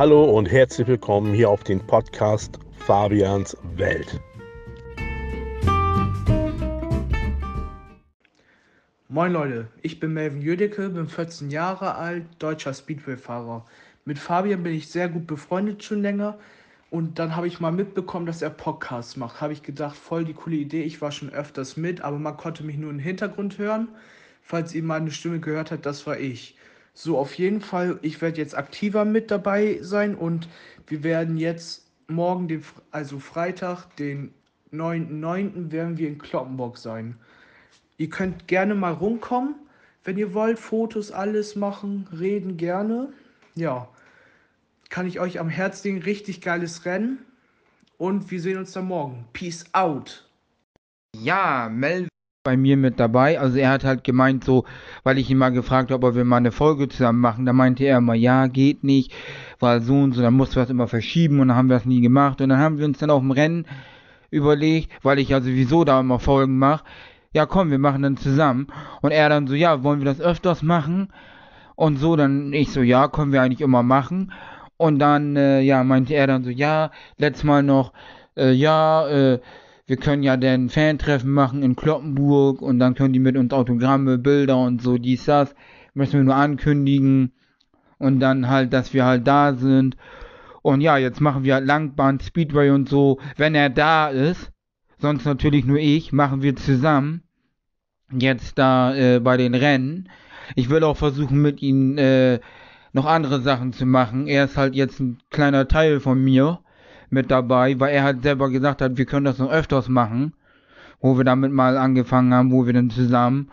Hallo und herzlich willkommen hier auf den Podcast Fabians Welt. Moin Leute, ich bin Melvin Jödecke, bin 14 Jahre alt, deutscher Speedway-Fahrer. Mit Fabian bin ich sehr gut befreundet schon länger und dann habe ich mal mitbekommen, dass er Podcasts macht. Habe ich gedacht, voll die coole Idee. Ich war schon öfters mit, aber man konnte mich nur im Hintergrund hören. Falls ihr meine Stimme gehört habt, das war ich. So, auf jeden Fall, ich werde jetzt aktiver mit dabei sein und wir werden jetzt morgen, den, also Freitag, den 9.9., werden wir in Kloppenburg sein. Ihr könnt gerne mal rumkommen, wenn ihr wollt, Fotos, alles machen, reden gerne. Ja, kann ich euch am Herz legen, richtig geiles Rennen. Und wir sehen uns dann morgen. Peace out. Ja, Mel bei mir mit dabei. Also er hat halt gemeint so, weil ich ihn mal gefragt habe, ob wir mal eine Folge zusammen machen, da meinte er immer, ja, geht nicht, weil so und so, dann mussten wir es immer verschieben und dann haben wir es nie gemacht. Und dann haben wir uns dann auf dem Rennen überlegt, weil ich ja sowieso da immer Folgen mache, ja komm, wir machen dann zusammen. Und er dann so, ja, wollen wir das öfters machen? Und so, dann ich so, ja, können wir eigentlich immer machen. Und dann, äh, ja, meinte er dann so, ja, letztes Mal noch, äh, ja, äh, wir können ja dann Fan-Treffen machen in Kloppenburg und dann können die mit uns Autogramme, Bilder und so, dies, das. Müssen wir nur ankündigen. Und dann halt, dass wir halt da sind. Und ja, jetzt machen wir halt Langbahn, Speedway und so, wenn er da ist sonst natürlich nur ich, machen wir zusammen jetzt da äh, bei den Rennen. Ich will auch versuchen mit ihm äh, noch andere Sachen zu machen. Er ist halt jetzt ein kleiner Teil von mir mit dabei, weil er halt selber gesagt hat, wir können das noch öfters machen, wo wir damit mal angefangen haben, wo wir dann zusammen.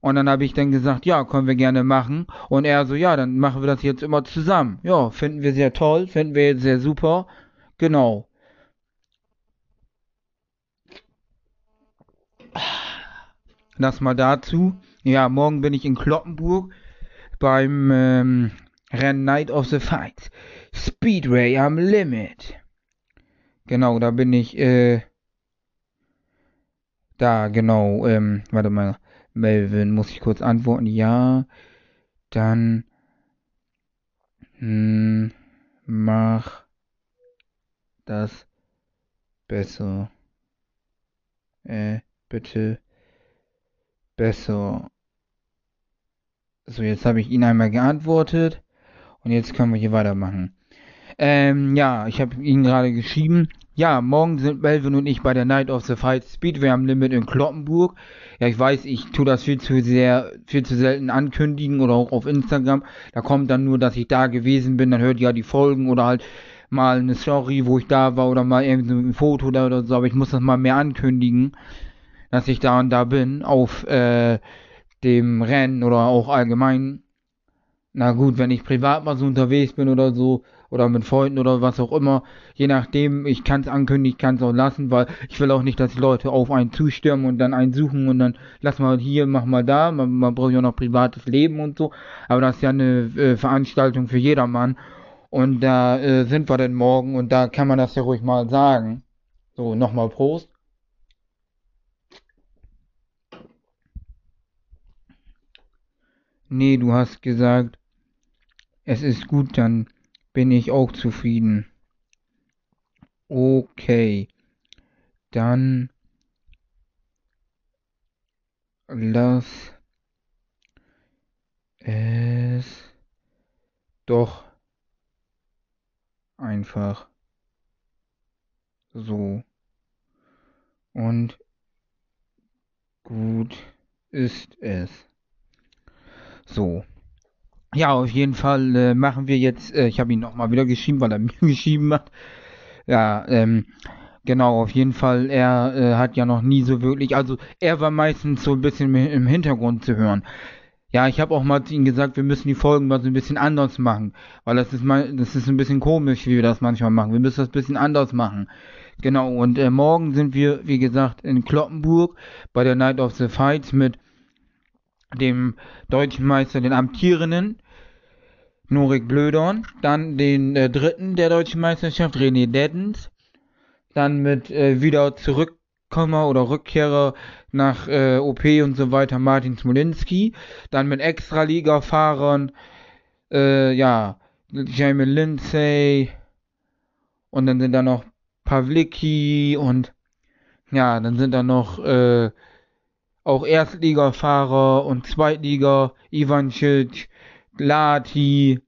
Und dann habe ich dann gesagt, ja, können wir gerne machen. Und er so, ja, dann machen wir das jetzt immer zusammen. Ja, finden wir sehr toll, finden wir jetzt sehr super. Genau. Das mal dazu. Ja, morgen bin ich in Kloppenburg beim ähm, Rennen Night of the Fight. Speedway am Limit. Genau, da bin ich, äh, da, genau, ähm, warte mal, Melvin, muss ich kurz antworten? Ja, dann, hm, mach das besser. Äh, bitte besser. So, jetzt habe ich ihn einmal geantwortet. Und jetzt können wir hier weitermachen. Ähm, ja, ich habe ihn gerade geschrieben. Ja, morgen sind Melvin und ich bei der Night of the Fight Speedway am Limit in Kloppenburg. Ja, ich weiß, ich tue das viel zu sehr, viel zu selten ankündigen oder auch auf Instagram. Da kommt dann nur, dass ich da gewesen bin, dann hört ihr ja die Folgen oder halt mal eine Story, wo ich da war oder mal irgendwie ein Foto oder so, aber ich muss das mal mehr ankündigen dass ich da und da bin auf äh, dem Rennen oder auch allgemein. Na gut, wenn ich privat mal so unterwegs bin oder so oder mit Freunden oder was auch immer, je nachdem, ich kann es ankündigen, ich kann es auch lassen, weil ich will auch nicht, dass die Leute auf einen zustürmen und dann einen suchen und dann lass mal hier, mach mal da, man, man braucht ja noch privates Leben und so, aber das ist ja eine äh, Veranstaltung für jedermann und da äh, sind wir denn morgen und da kann man das ja ruhig mal sagen. So, nochmal Prost. Nee, du hast gesagt, es ist gut, dann bin ich auch zufrieden. Okay, dann lass es doch einfach so. Und gut ist es. So. Ja, auf jeden Fall äh, machen wir jetzt, äh, ich habe ihn nochmal wieder geschrieben, weil er mir geschrieben hat. Ja, ähm, genau, auf jeden Fall, er äh, hat ja noch nie so wirklich, also er war meistens so ein bisschen im Hintergrund zu hören. Ja, ich habe auch mal zu ihm gesagt, wir müssen die Folgen mal so ein bisschen anders machen, weil das ist mal, das ist ein bisschen komisch, wie wir das manchmal machen. Wir müssen das ein bisschen anders machen. Genau, und äh, morgen sind wir, wie gesagt, in Kloppenburg bei der Night of the Fights mit dem deutschen Meister, den amtierenden Norik Blödorn, dann den äh, dritten der deutschen Meisterschaft, René Deddens, dann mit äh, wieder Zurückkommer oder Rückkehrer nach äh, OP und so weiter, Martin Smolinski, dann mit Extraliga-Fahrern, äh, ja, Jamie Lindsay und dann sind da noch Pavlicki und ja, dann sind da noch äh, auch Erstligafahrer und Zweitliga, Ivancic, Lati,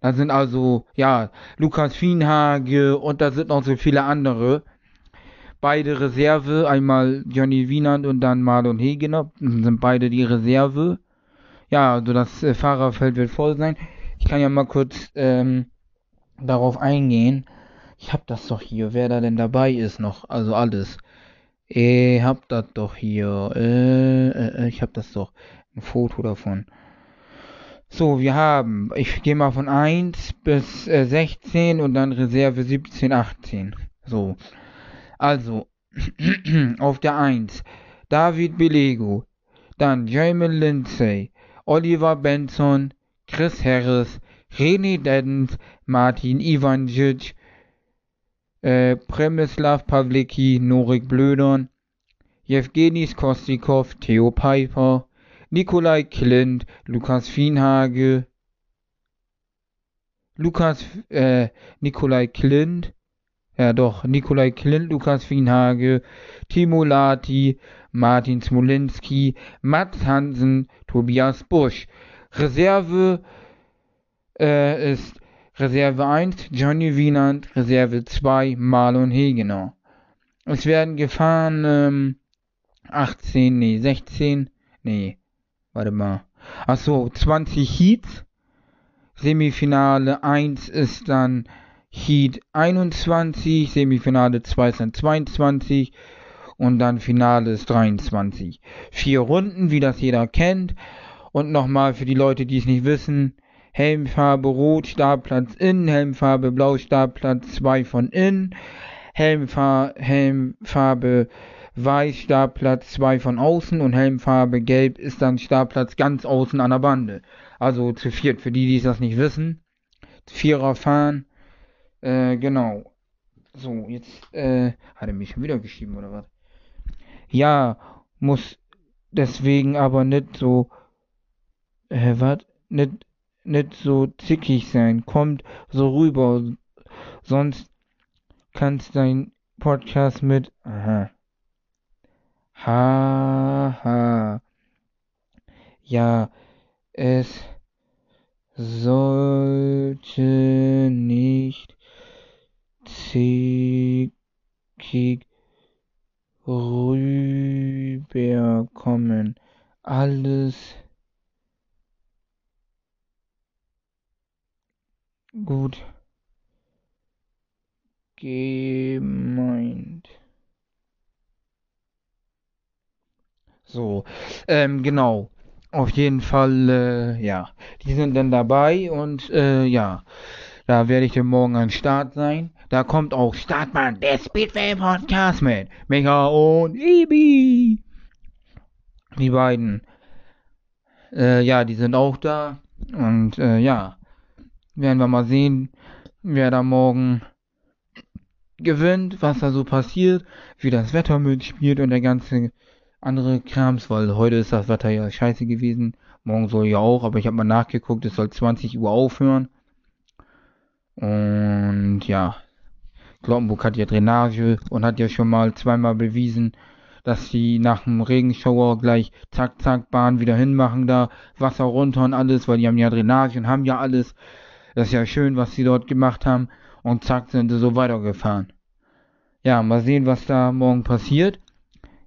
da sind also, ja, Lukas Fienhage und da sind noch so viele andere. Beide Reserve, einmal Johnny Wienand und dann Marlon Hegener, sind beide die Reserve. Ja, also das äh, Fahrerfeld wird voll sein. Ich kann ja mal kurz ähm, darauf eingehen. Ich hab das doch hier, wer da denn dabei ist noch, also alles. Ich hab das doch hier, äh, äh, ich hab das doch, ein Foto davon. So, wir haben, ich gehe mal von 1 bis äh, 16 und dann Reserve 17, 18. So. Also, auf der 1 David Belego, dann Jamie Lindsay, Oliver Benson, Chris Harris, René Deddens, Martin Ivanjic, äh, Premislav Pavlicki, Norik Blödern, Jewgenis Kostikov, Theo Piper, Nikolai Klint, Lukas Fienhage, Lukas, äh, Nikolai Klint, ja doch, Nikolai Klint, Lukas Fienhage, Timo Lati, Martin Smolinski, Mats Hansen, Tobias Busch. Reserve äh, ist Reserve 1 Johnny Wienand, Reserve 2 Marlon Hegener. Es werden gefahren ähm, 18, nee, 16, nee, warte mal. Achso, 20 Heats. Semifinale 1 ist dann Heat 21, Semifinale 2 ist dann 22 und dann Finale ist 23. Vier Runden, wie das jeder kennt. Und nochmal für die Leute, die es nicht wissen, Helmfarbe Rot, Startplatz innen, Helmfarbe Blau, Startplatz 2 von innen, Helmfar Helmfarbe Weiß, Startplatz 2 von außen und Helmfarbe Gelb ist dann Startplatz ganz außen an der Bande. Also zu viert, für die, die das nicht wissen. Vierer fahren. Äh, genau. So, jetzt, äh, hat er mich schon wieder geschrieben oder was? Ja, muss deswegen aber nicht so, äh, was? Nicht, nicht so zickig sein. Kommt so rüber. Sonst kannst dein Podcast mit, aha. Haha. Ja, es sollte nicht zickig rüberkommen. Alles gut gemeint. So, ähm, genau. Auf jeden Fall, äh, ja. Die sind dann dabei und, äh, ja. Da werde ich dann morgen am Start sein. Da kommt auch Startmann, der Speedway Podcast mit Micha und Ibi. Die beiden. Äh, ja, die sind auch da. Und, äh, ja. Werden wir mal sehen, wer da morgen gewinnt, was da so passiert, wie das Wetter mitspielt und der ganze andere Krams, weil heute ist das Wetter ja scheiße gewesen. Morgen soll ja auch, aber ich habe mal nachgeguckt, es soll 20 Uhr aufhören. Und ja, Glockenburg hat ja Drainage und hat ja schon mal zweimal bewiesen, dass sie nach dem Regenschauer gleich zack, zack, Bahn wieder hinmachen da, Wasser runter und alles, weil die haben ja Drainage und haben ja alles. Das ist ja schön, was sie dort gemacht haben. Und zack, sind sie so weitergefahren. Ja, mal sehen, was da morgen passiert.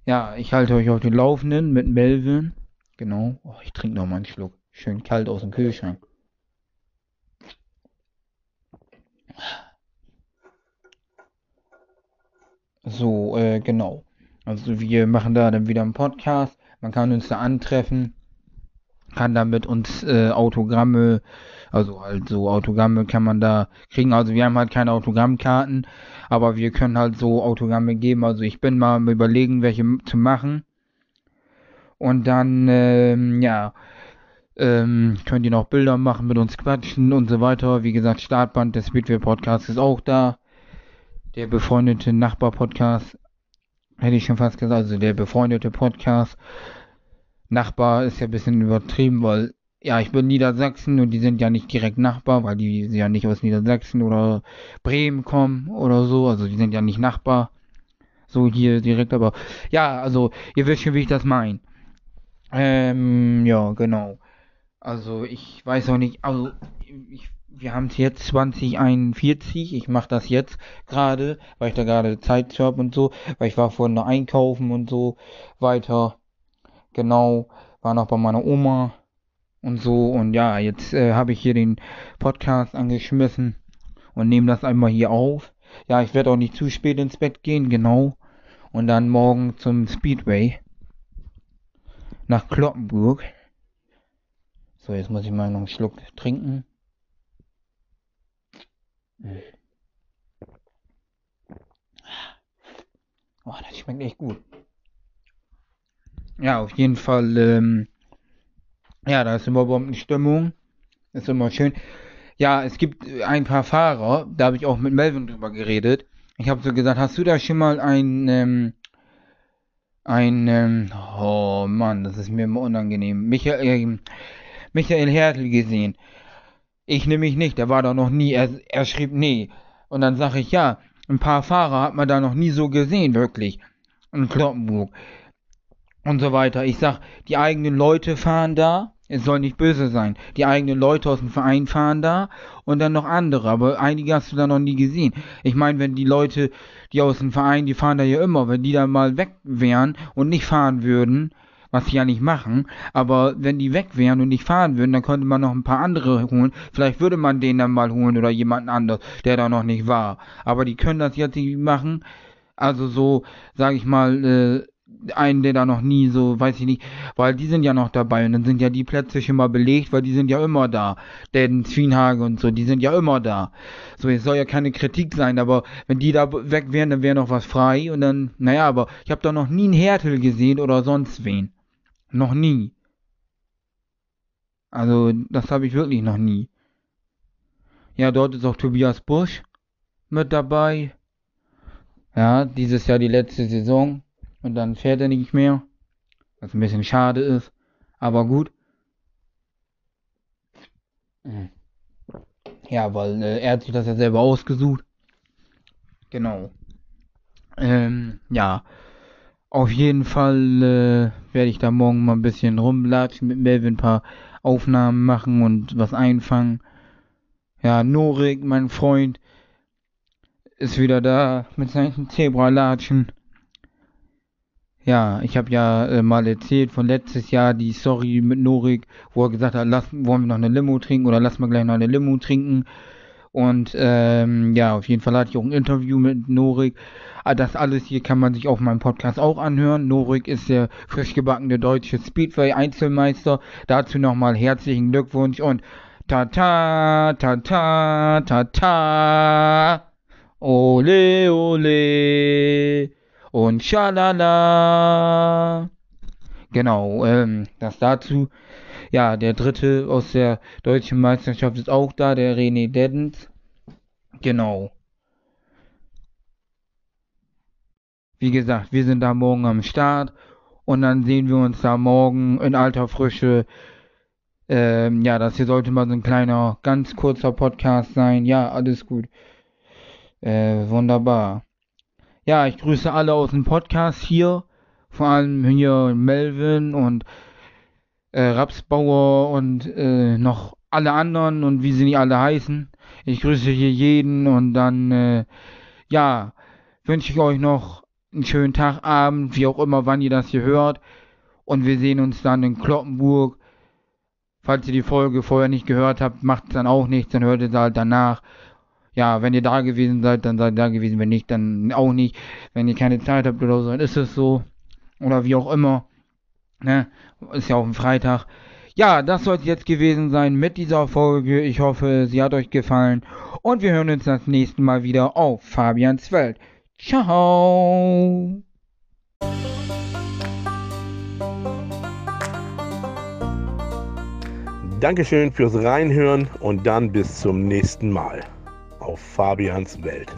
Ja, ich halte euch auf den Laufenden mit Melvin. Genau. Oh, ich trinke noch mal einen Schluck. Schön kalt aus dem Kühlschrank. So, äh, genau. Also wir machen da dann wieder einen Podcast. Man kann uns da antreffen, kann da mit uns äh, Autogramme, also halt so Autogramme kann man da kriegen. Also wir haben halt keine Autogrammkarten, aber wir können halt so Autogramme geben. Also ich bin mal am überlegen, welche zu machen. Und dann, ähm, ja, ähm, könnt ihr noch Bilder machen, mit uns quatschen und so weiter. Wie gesagt, Startband des Speedway Podcasts ist auch da. Der befreundete Nachbar-Podcast, hätte ich schon fast gesagt, also der befreundete Podcast. Nachbar ist ja ein bisschen übertrieben, weil ja, ich bin Niedersachsen und die sind ja nicht direkt Nachbar, weil die ja nicht aus Niedersachsen oder Bremen kommen oder so. Also die sind ja nicht Nachbar. So hier direkt, aber ja, also ihr wisst schon, wie ich das meine. Ähm, ja, genau. Also ich weiß auch nicht, also ich, wir haben es jetzt 2041, ich mache das jetzt gerade, weil ich da gerade Zeit habe und so, weil ich war vorhin noch einkaufen und so weiter. Genau, war noch bei meiner Oma und so und ja, jetzt äh, habe ich hier den Podcast angeschmissen und nehme das einmal hier auf. Ja, ich werde auch nicht zu spät ins Bett gehen, genau. Und dann morgen zum Speedway nach Kloppenburg. So, jetzt muss ich mal noch einen Schluck trinken. Oh, das schmeckt echt gut. Ja, auf jeden Fall, ähm, ja, da ist immer überhaupt eine Stimmung. Ist immer schön. Ja, es gibt ein paar Fahrer, da habe ich auch mit Melvin drüber geredet. Ich habe so gesagt, hast du da schon mal ein, ähm, ein, ähm, oh Mann, das ist mir immer unangenehm. Michael, äh, Michael Hertel gesehen. Ich nämlich nicht, der war da noch nie. Er, er schrieb, nee. Und dann sage ich, ja, ein paar Fahrer hat man da noch nie so gesehen, wirklich. In Kloppenburg. Und so weiter. Ich sag, die eigenen Leute fahren da. Es soll nicht böse sein. Die eigenen Leute aus dem Verein fahren da und dann noch andere. Aber einige hast du da noch nie gesehen. Ich meine, wenn die Leute, die aus dem Verein, die fahren da ja immer, wenn die da mal weg wären und nicht fahren würden, was sie ja nicht machen, aber wenn die weg wären und nicht fahren würden, dann könnte man noch ein paar andere holen. Vielleicht würde man den dann mal holen oder jemanden anders, der da noch nicht war. Aber die können das jetzt nicht machen. Also so, sage ich mal, äh, einen, der da noch nie so, weiß ich nicht, weil die sind ja noch dabei und dann sind ja die Plätze schon mal belegt, weil die sind ja immer da. Den Zwienhage und so, die sind ja immer da. So, es soll ja keine Kritik sein, aber wenn die da weg wären, dann wäre noch was frei und dann, naja, aber ich habe da noch nie einen Härtel gesehen oder sonst wen. Noch nie. Also, das habe ich wirklich noch nie. Ja, dort ist auch Tobias Busch mit dabei. Ja, dieses Jahr die letzte Saison. Und dann fährt er nicht mehr. Was ein bisschen schade ist. Aber gut. Ja, weil äh, er hat sich das ja selber ausgesucht. Genau. Ähm, ja. Auf jeden Fall äh, werde ich da morgen mal ein bisschen rumlatschen mit Melvin, ein paar Aufnahmen machen und was einfangen. Ja, Norik, mein Freund, ist wieder da mit seinen Zebralatschen. Ja, ich habe ja äh, mal erzählt von letztes Jahr die Story mit Norik, wo er gesagt hat, lass, wollen wir noch eine Limo trinken oder lass mal gleich noch eine Limo trinken. Und ähm, ja, auf jeden Fall hatte ich auch ein Interview mit Norik. Ah, das alles hier kann man sich auf meinem Podcast auch anhören. Norik ist der frisch gebackene deutsche Speedway-Einzelmeister. Dazu nochmal herzlichen Glückwunsch und ta-ta, ta-ta, ta-ta, ole, ole und schalala. Genau, ähm, das dazu. Ja, der dritte aus der deutschen Meisterschaft ist auch da, der René Deddens. Genau. Wie gesagt, wir sind da morgen am Start und dann sehen wir uns da morgen in alter Frische. Ähm, ja, das hier sollte mal so ein kleiner, ganz kurzer Podcast sein. Ja, alles gut. Äh, wunderbar. Ja, ich grüße alle aus dem Podcast hier. Vor allem hier Melvin und äh, Rapsbauer und äh, noch alle anderen und wie sie nicht alle heißen. Ich grüße hier jeden und dann, äh, ja, wünsche ich euch noch einen schönen Tag, Abend, wie auch immer, wann ihr das hier hört. Und wir sehen uns dann in Kloppenburg. Falls ihr die Folge vorher nicht gehört habt, macht es dann auch nichts, dann hört ihr sie halt danach ja, wenn ihr da gewesen seid, dann seid ihr da gewesen, wenn nicht, dann auch nicht. Wenn ihr keine Zeit habt oder so, dann ist es so. Oder wie auch immer. Ne? Ist ja auch ein Freitag. Ja, das soll es jetzt gewesen sein mit dieser Folge. Ich hoffe, sie hat euch gefallen. Und wir hören uns das nächste Mal wieder auf Fabians Welt. Ciao! Dankeschön fürs Reinhören und dann bis zum nächsten Mal auf Fabians Welt.